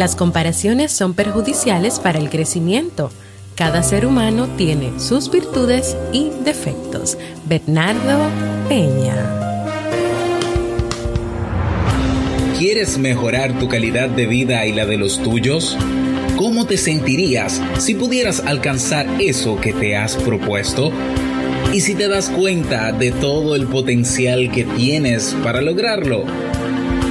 Las comparaciones son perjudiciales para el crecimiento. Cada ser humano tiene sus virtudes y defectos. Bernardo Peña. ¿Quieres mejorar tu calidad de vida y la de los tuyos? ¿Cómo te sentirías si pudieras alcanzar eso que te has propuesto? ¿Y si te das cuenta de todo el potencial que tienes para lograrlo?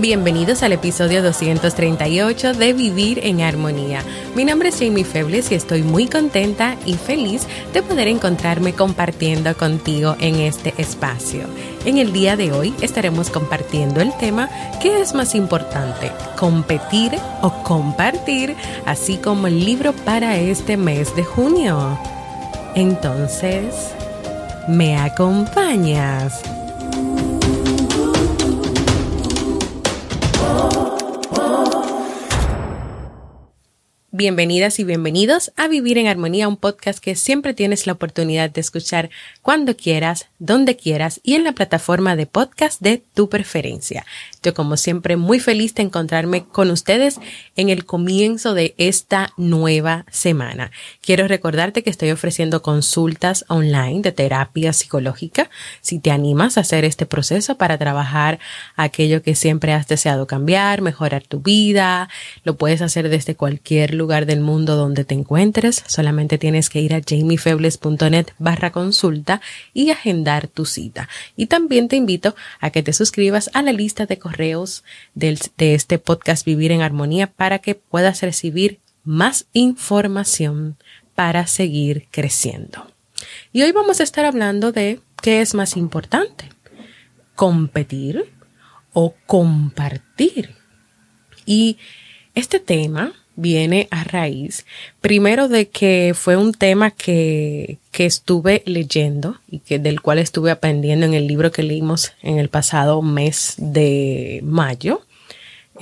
Bienvenidos al episodio 238 de Vivir en Armonía. Mi nombre es Jamie Febles y estoy muy contenta y feliz de poder encontrarme compartiendo contigo en este espacio. En el día de hoy estaremos compartiendo el tema ¿qué es más importante? ¿Competir o compartir? Así como el libro para este mes de junio. Entonces, ¿me acompañas? Bienvenidas y bienvenidos a Vivir en Armonía, un podcast que siempre tienes la oportunidad de escuchar cuando quieras, donde quieras y en la plataforma de podcast de tu preferencia. Yo como siempre muy feliz de encontrarme con ustedes en el comienzo de esta nueva semana. Quiero recordarte que estoy ofreciendo consultas online de terapia psicológica. Si te animas a hacer este proceso para trabajar aquello que siempre has deseado cambiar, mejorar tu vida, lo puedes hacer desde cualquier lugar del mundo donde te encuentres, solamente tienes que ir a jamiefebles.net barra consulta y agendar tu cita. Y también te invito a que te suscribas a la lista de correos de este podcast Vivir en Armonía para que puedas recibir más información para seguir creciendo. Y hoy vamos a estar hablando de qué es más importante, competir o compartir. Y este tema viene a raíz, primero de que fue un tema que, que estuve leyendo y que del cual estuve aprendiendo en el libro que leímos en el pasado mes de mayo.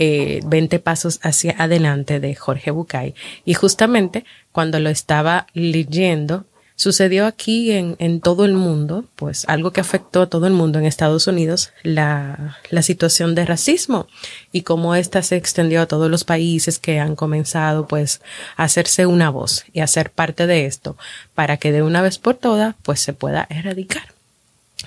Eh, 20 pasos hacia adelante de Jorge Bucay. Y justamente cuando lo estaba leyendo, Sucedió aquí en, en todo el mundo, pues algo que afectó a todo el mundo en Estados Unidos, la, la situación de racismo y cómo ésta se extendió a todos los países que han comenzado pues a hacerse una voz y a ser parte de esto para que de una vez por todas pues se pueda erradicar.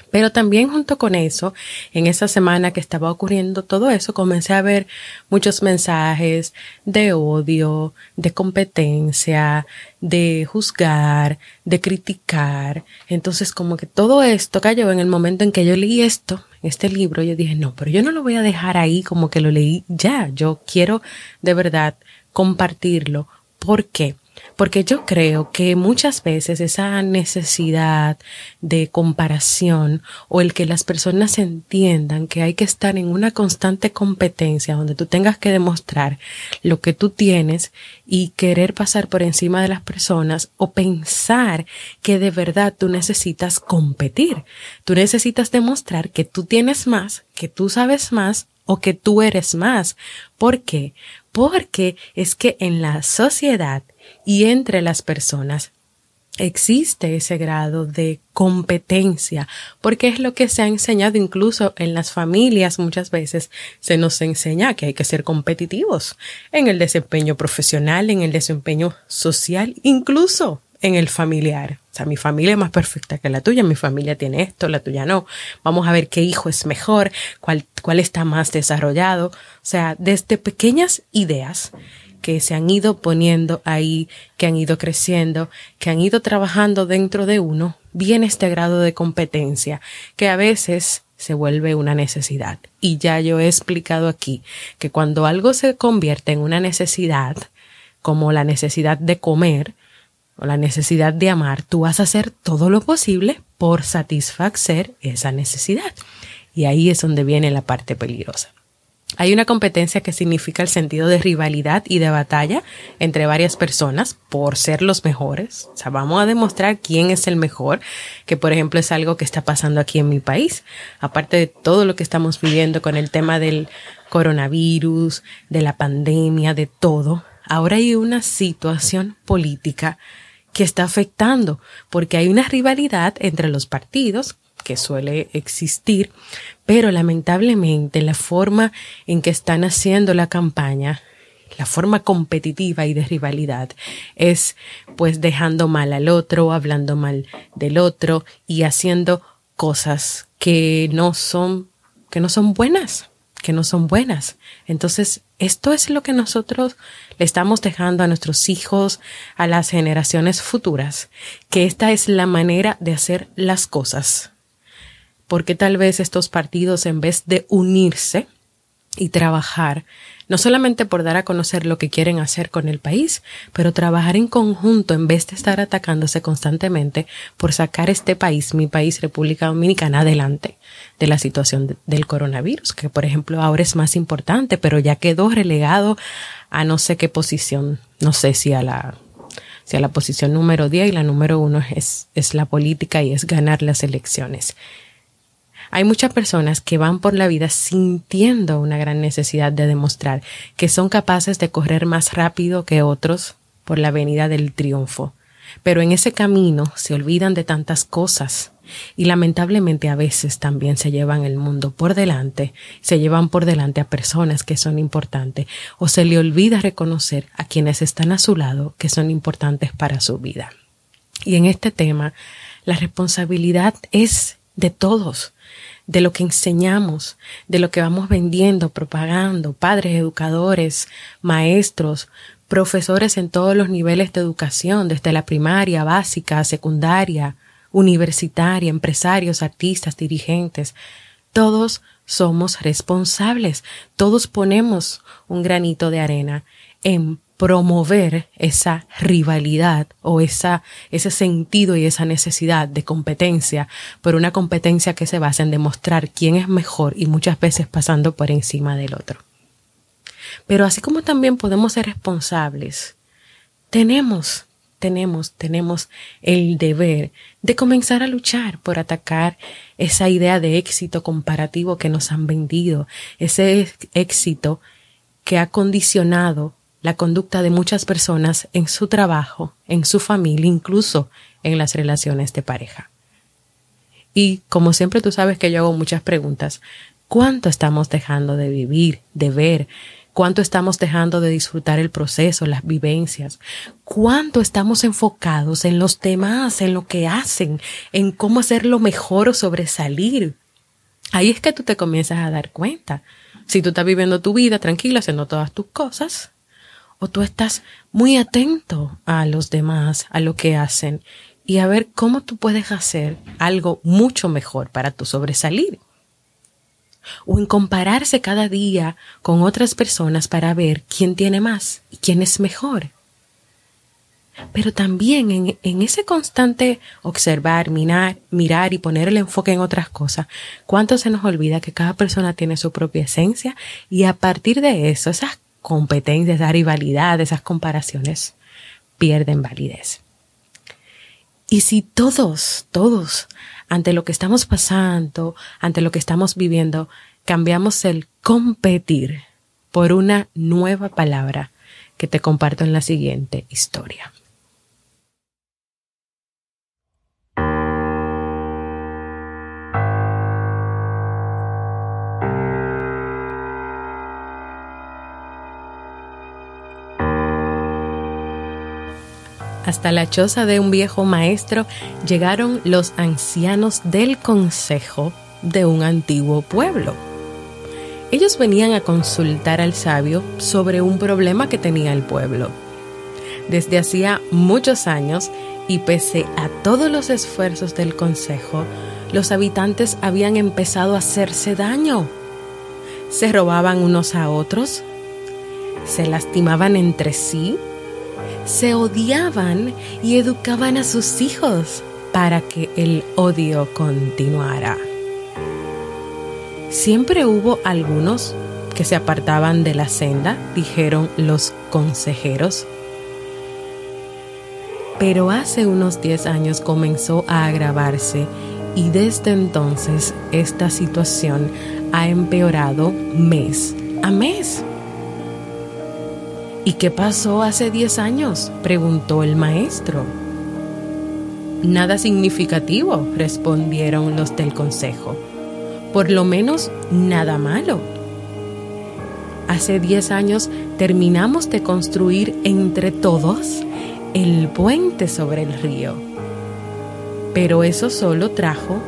Pero también junto con eso, en esa semana que estaba ocurriendo todo eso, comencé a ver muchos mensajes de odio, de competencia, de juzgar, de criticar. Entonces como que todo esto cayó en el momento en que yo leí esto, este libro, yo dije, no, pero yo no lo voy a dejar ahí como que lo leí ya, yo quiero de verdad compartirlo. ¿Por qué? Porque yo creo que muchas veces esa necesidad de comparación o el que las personas entiendan que hay que estar en una constante competencia donde tú tengas que demostrar lo que tú tienes y querer pasar por encima de las personas o pensar que de verdad tú necesitas competir. Tú necesitas demostrar que tú tienes más, que tú sabes más o que tú eres más. ¿Por qué? Porque es que en la sociedad y entre las personas existe ese grado de competencia, porque es lo que se ha enseñado incluso en las familias. Muchas veces se nos enseña que hay que ser competitivos en el desempeño profesional, en el desempeño social, incluso en el familiar. O sea, mi familia es más perfecta que la tuya, mi familia tiene esto, la tuya no. Vamos a ver qué hijo es mejor, cuál, cuál está más desarrollado. O sea, desde pequeñas ideas que se han ido poniendo ahí, que han ido creciendo, que han ido trabajando dentro de uno, viene este grado de competencia que a veces se vuelve una necesidad. Y ya yo he explicado aquí que cuando algo se convierte en una necesidad, como la necesidad de comer la necesidad de amar, tú vas a hacer todo lo posible por satisfacer esa necesidad. Y ahí es donde viene la parte peligrosa. Hay una competencia que significa el sentido de rivalidad y de batalla entre varias personas por ser los mejores. O sea, vamos a demostrar quién es el mejor, que por ejemplo es algo que está pasando aquí en mi país. Aparte de todo lo que estamos viviendo con el tema del coronavirus, de la pandemia, de todo, ahora hay una situación política que está afectando porque hay una rivalidad entre los partidos que suele existir, pero lamentablemente la forma en que están haciendo la campaña, la forma competitiva y de rivalidad es pues dejando mal al otro, hablando mal del otro y haciendo cosas que no son que no son buenas, que no son buenas. Entonces, esto es lo que nosotros le estamos dejando a nuestros hijos, a las generaciones futuras, que esta es la manera de hacer las cosas. Porque tal vez estos partidos, en vez de unirse y trabajar, no solamente por dar a conocer lo que quieren hacer con el país, pero trabajar en conjunto en vez de estar atacándose constantemente por sacar este país, mi país, República Dominicana, adelante de la situación del coronavirus, que por ejemplo ahora es más importante, pero ya quedó relegado a no sé qué posición, no sé si a la si a la posición número 10 y la número uno es, es la política y es ganar las elecciones. Hay muchas personas que van por la vida sintiendo una gran necesidad de demostrar que son capaces de correr más rápido que otros por la avenida del triunfo. Pero en ese camino se olvidan de tantas cosas y lamentablemente a veces también se llevan el mundo por delante, se llevan por delante a personas que son importantes o se le olvida reconocer a quienes están a su lado que son importantes para su vida. Y en este tema, la responsabilidad es de todos, de lo que enseñamos, de lo que vamos vendiendo, propagando, padres, educadores, maestros, profesores en todos los niveles de educación, desde la primaria, básica, secundaria, universitaria, empresarios, artistas, dirigentes. Todos somos responsables, todos ponemos un granito de arena en promover esa rivalidad o esa, ese sentido y esa necesidad de competencia, por una competencia que se basa en demostrar quién es mejor y muchas veces pasando por encima del otro. Pero así como también podemos ser responsables, tenemos, tenemos, tenemos el deber de comenzar a luchar por atacar esa idea de éxito comparativo que nos han vendido, ese éxito que ha condicionado la conducta de muchas personas en su trabajo, en su familia, incluso en las relaciones de pareja. Y como siempre tú sabes que yo hago muchas preguntas, ¿cuánto estamos dejando de vivir, de ver? ¿Cuánto estamos dejando de disfrutar el proceso, las vivencias? ¿Cuánto estamos enfocados en los demás, en lo que hacen, en cómo hacerlo mejor o sobresalir? Ahí es que tú te comienzas a dar cuenta. Si tú estás viviendo tu vida tranquila, haciendo todas tus cosas, o tú estás muy atento a los demás, a lo que hacen y a ver cómo tú puedes hacer algo mucho mejor para tu sobresalir. O en compararse cada día con otras personas para ver quién tiene más y quién es mejor. Pero también en, ese constante observar, mirar, mirar y poner el enfoque en otras cosas, cuánto se nos olvida que cada persona tiene su propia esencia y a partir de eso, esas competencia, esa rivalidad, esas comparaciones pierden validez. Y si todos, todos, ante lo que estamos pasando, ante lo que estamos viviendo, cambiamos el competir por una nueva palabra que te comparto en la siguiente historia. Hasta la choza de un viejo maestro llegaron los ancianos del consejo de un antiguo pueblo. Ellos venían a consultar al sabio sobre un problema que tenía el pueblo. Desde hacía muchos años, y pese a todos los esfuerzos del consejo, los habitantes habían empezado a hacerse daño. Se robaban unos a otros, se lastimaban entre sí, se odiaban y educaban a sus hijos para que el odio continuara. Siempre hubo algunos que se apartaban de la senda, dijeron los consejeros. Pero hace unos 10 años comenzó a agravarse y desde entonces esta situación ha empeorado mes a mes. ¿Y qué pasó hace 10 años? preguntó el maestro. Nada significativo, respondieron los del consejo. Por lo menos nada malo. Hace 10 años terminamos de construir entre todos el puente sobre el río. Pero eso solo trajo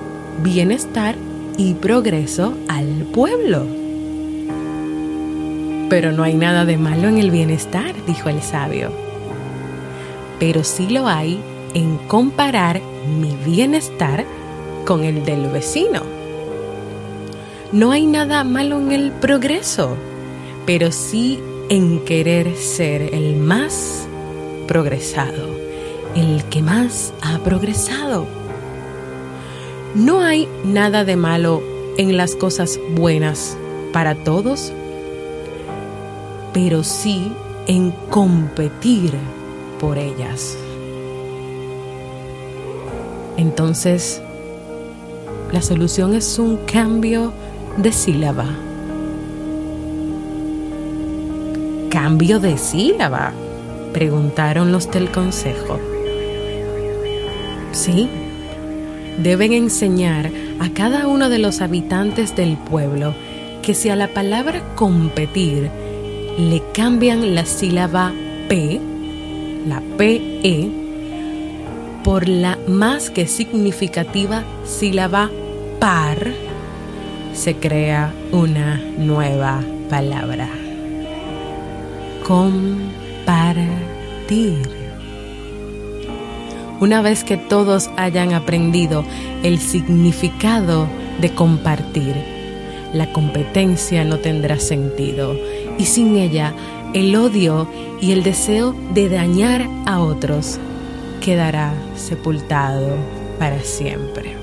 bienestar y progreso al pueblo. Pero no hay nada de malo en el bienestar, dijo el sabio. Pero sí lo hay en comparar mi bienestar con el del vecino. No hay nada malo en el progreso, pero sí en querer ser el más progresado, el que más ha progresado. No hay nada de malo en las cosas buenas para todos, pero sí en competir por ellas. Entonces, la solución es un cambio de sílaba. ¿Cambio de sílaba? Preguntaron los del consejo. Sí, deben enseñar a cada uno de los habitantes del pueblo que si a la palabra competir le cambian la sílaba P, la PE, por la más que significativa sílaba par, se crea una nueva palabra. Compartir. Una vez que todos hayan aprendido el significado de compartir, la competencia no tendrá sentido y sin ella el odio y el deseo de dañar a otros quedará sepultado para siempre.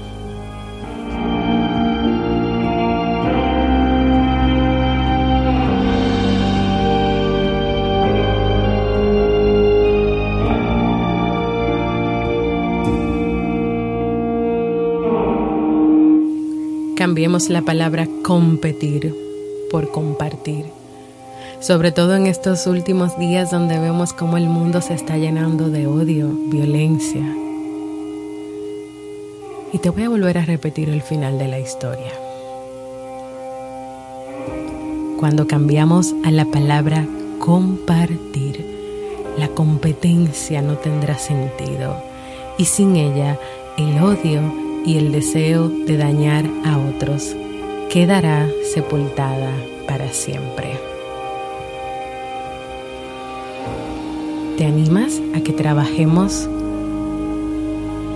Cambiemos la palabra competir por compartir sobre todo en estos últimos días donde vemos cómo el mundo se está llenando de odio, violencia. Y te voy a volver a repetir el final de la historia. Cuando cambiamos a la palabra compartir, la competencia no tendrá sentido y sin ella el odio y el deseo de dañar a otros quedará sepultada para siempre. ¿Te animas a que trabajemos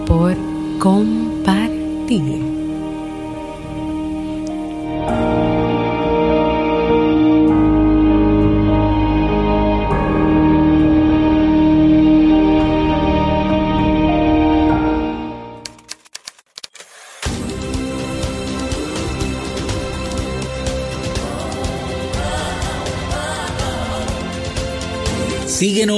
por compartir?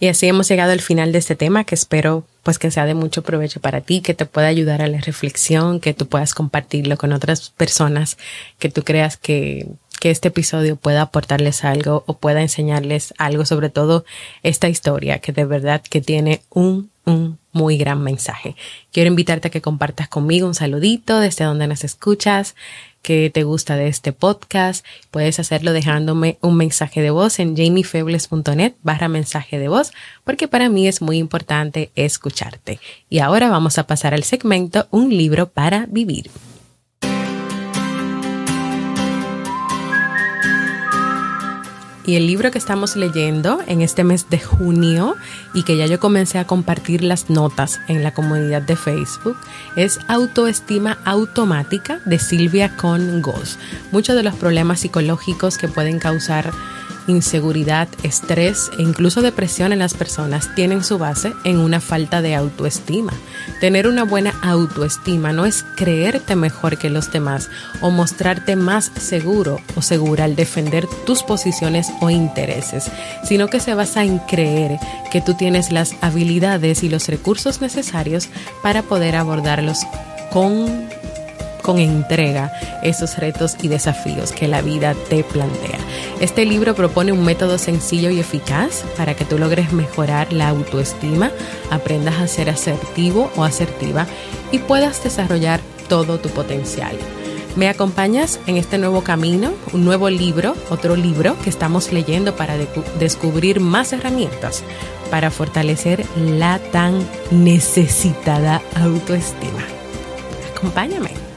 Y así hemos llegado al final de este tema que espero pues que sea de mucho provecho para ti, que te pueda ayudar a la reflexión, que tú puedas compartirlo con otras personas que tú creas que, que este episodio pueda aportarles algo o pueda enseñarles algo, sobre todo esta historia que de verdad que tiene un, un muy gran mensaje. Quiero invitarte a que compartas conmigo un saludito desde donde nos escuchas, que te gusta de este podcast. Puedes hacerlo dejándome un mensaje de voz en jamiefebles.net barra mensaje de voz, porque para mí es muy importante escucharte. Y ahora vamos a pasar al segmento Un libro para vivir. Y el libro que estamos leyendo en este mes de junio y que ya yo comencé a compartir las notas en la comunidad de Facebook es Autoestima Automática de Silvia Con Goss. Muchos de los problemas psicológicos que pueden causar inseguridad, estrés e incluso depresión en las personas tienen su base en una falta de autoestima. Tener una buena autoestima no es creerte mejor que los demás o mostrarte más seguro o segura al defender tus posiciones o intereses, sino que se basa en creer que tú tienes las habilidades y los recursos necesarios para poder abordarlos con con entrega esos retos y desafíos que la vida te plantea. Este libro propone un método sencillo y eficaz para que tú logres mejorar la autoestima, aprendas a ser asertivo o asertiva y puedas desarrollar todo tu potencial. ¿Me acompañas en este nuevo camino? Un nuevo libro, otro libro que estamos leyendo para descubrir más herramientas para fortalecer la tan necesitada autoestima. Acompáñame.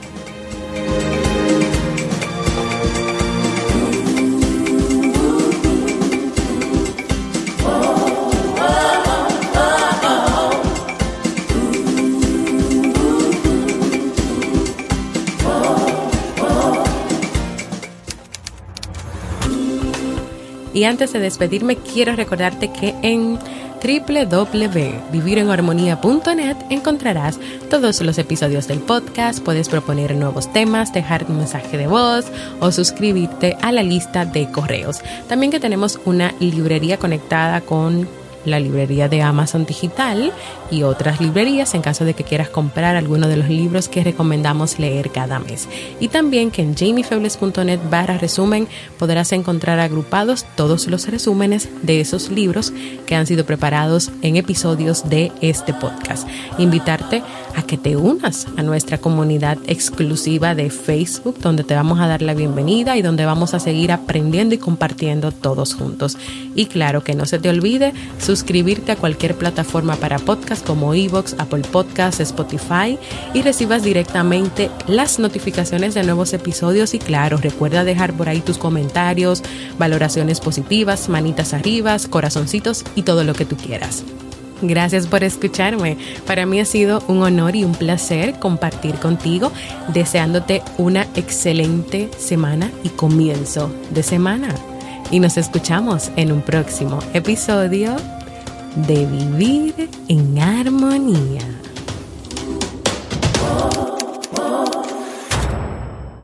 Y antes de despedirme, quiero recordarte que en www.vivirenharmonía.net encontrarás todos los episodios del podcast, puedes proponer nuevos temas, dejar un mensaje de voz o suscribirte a la lista de correos. También que tenemos una librería conectada con la librería de Amazon Digital y otras librerías en caso de que quieras comprar alguno de los libros que recomendamos leer cada mes. Y también que en jamiefebles.net barra resumen podrás encontrar agrupados todos los resúmenes de esos libros que han sido preparados en episodios de este podcast. Invitarte a que te unas a nuestra comunidad exclusiva de Facebook donde te vamos a dar la bienvenida y donde vamos a seguir aprendiendo y compartiendo todos juntos. Y claro que no se te olvide suscribirte a cualquier plataforma para podcast como Evox, Apple Podcasts, Spotify y recibas directamente las notificaciones de nuevos episodios y claro, recuerda dejar por ahí tus comentarios, valoraciones positivas, manitas arriba, corazoncitos y todo lo que tú quieras. Gracias por escucharme. Para mí ha sido un honor y un placer compartir contigo, deseándote una excelente semana y comienzo de semana. Y nos escuchamos en un próximo episodio de vivir en armonía.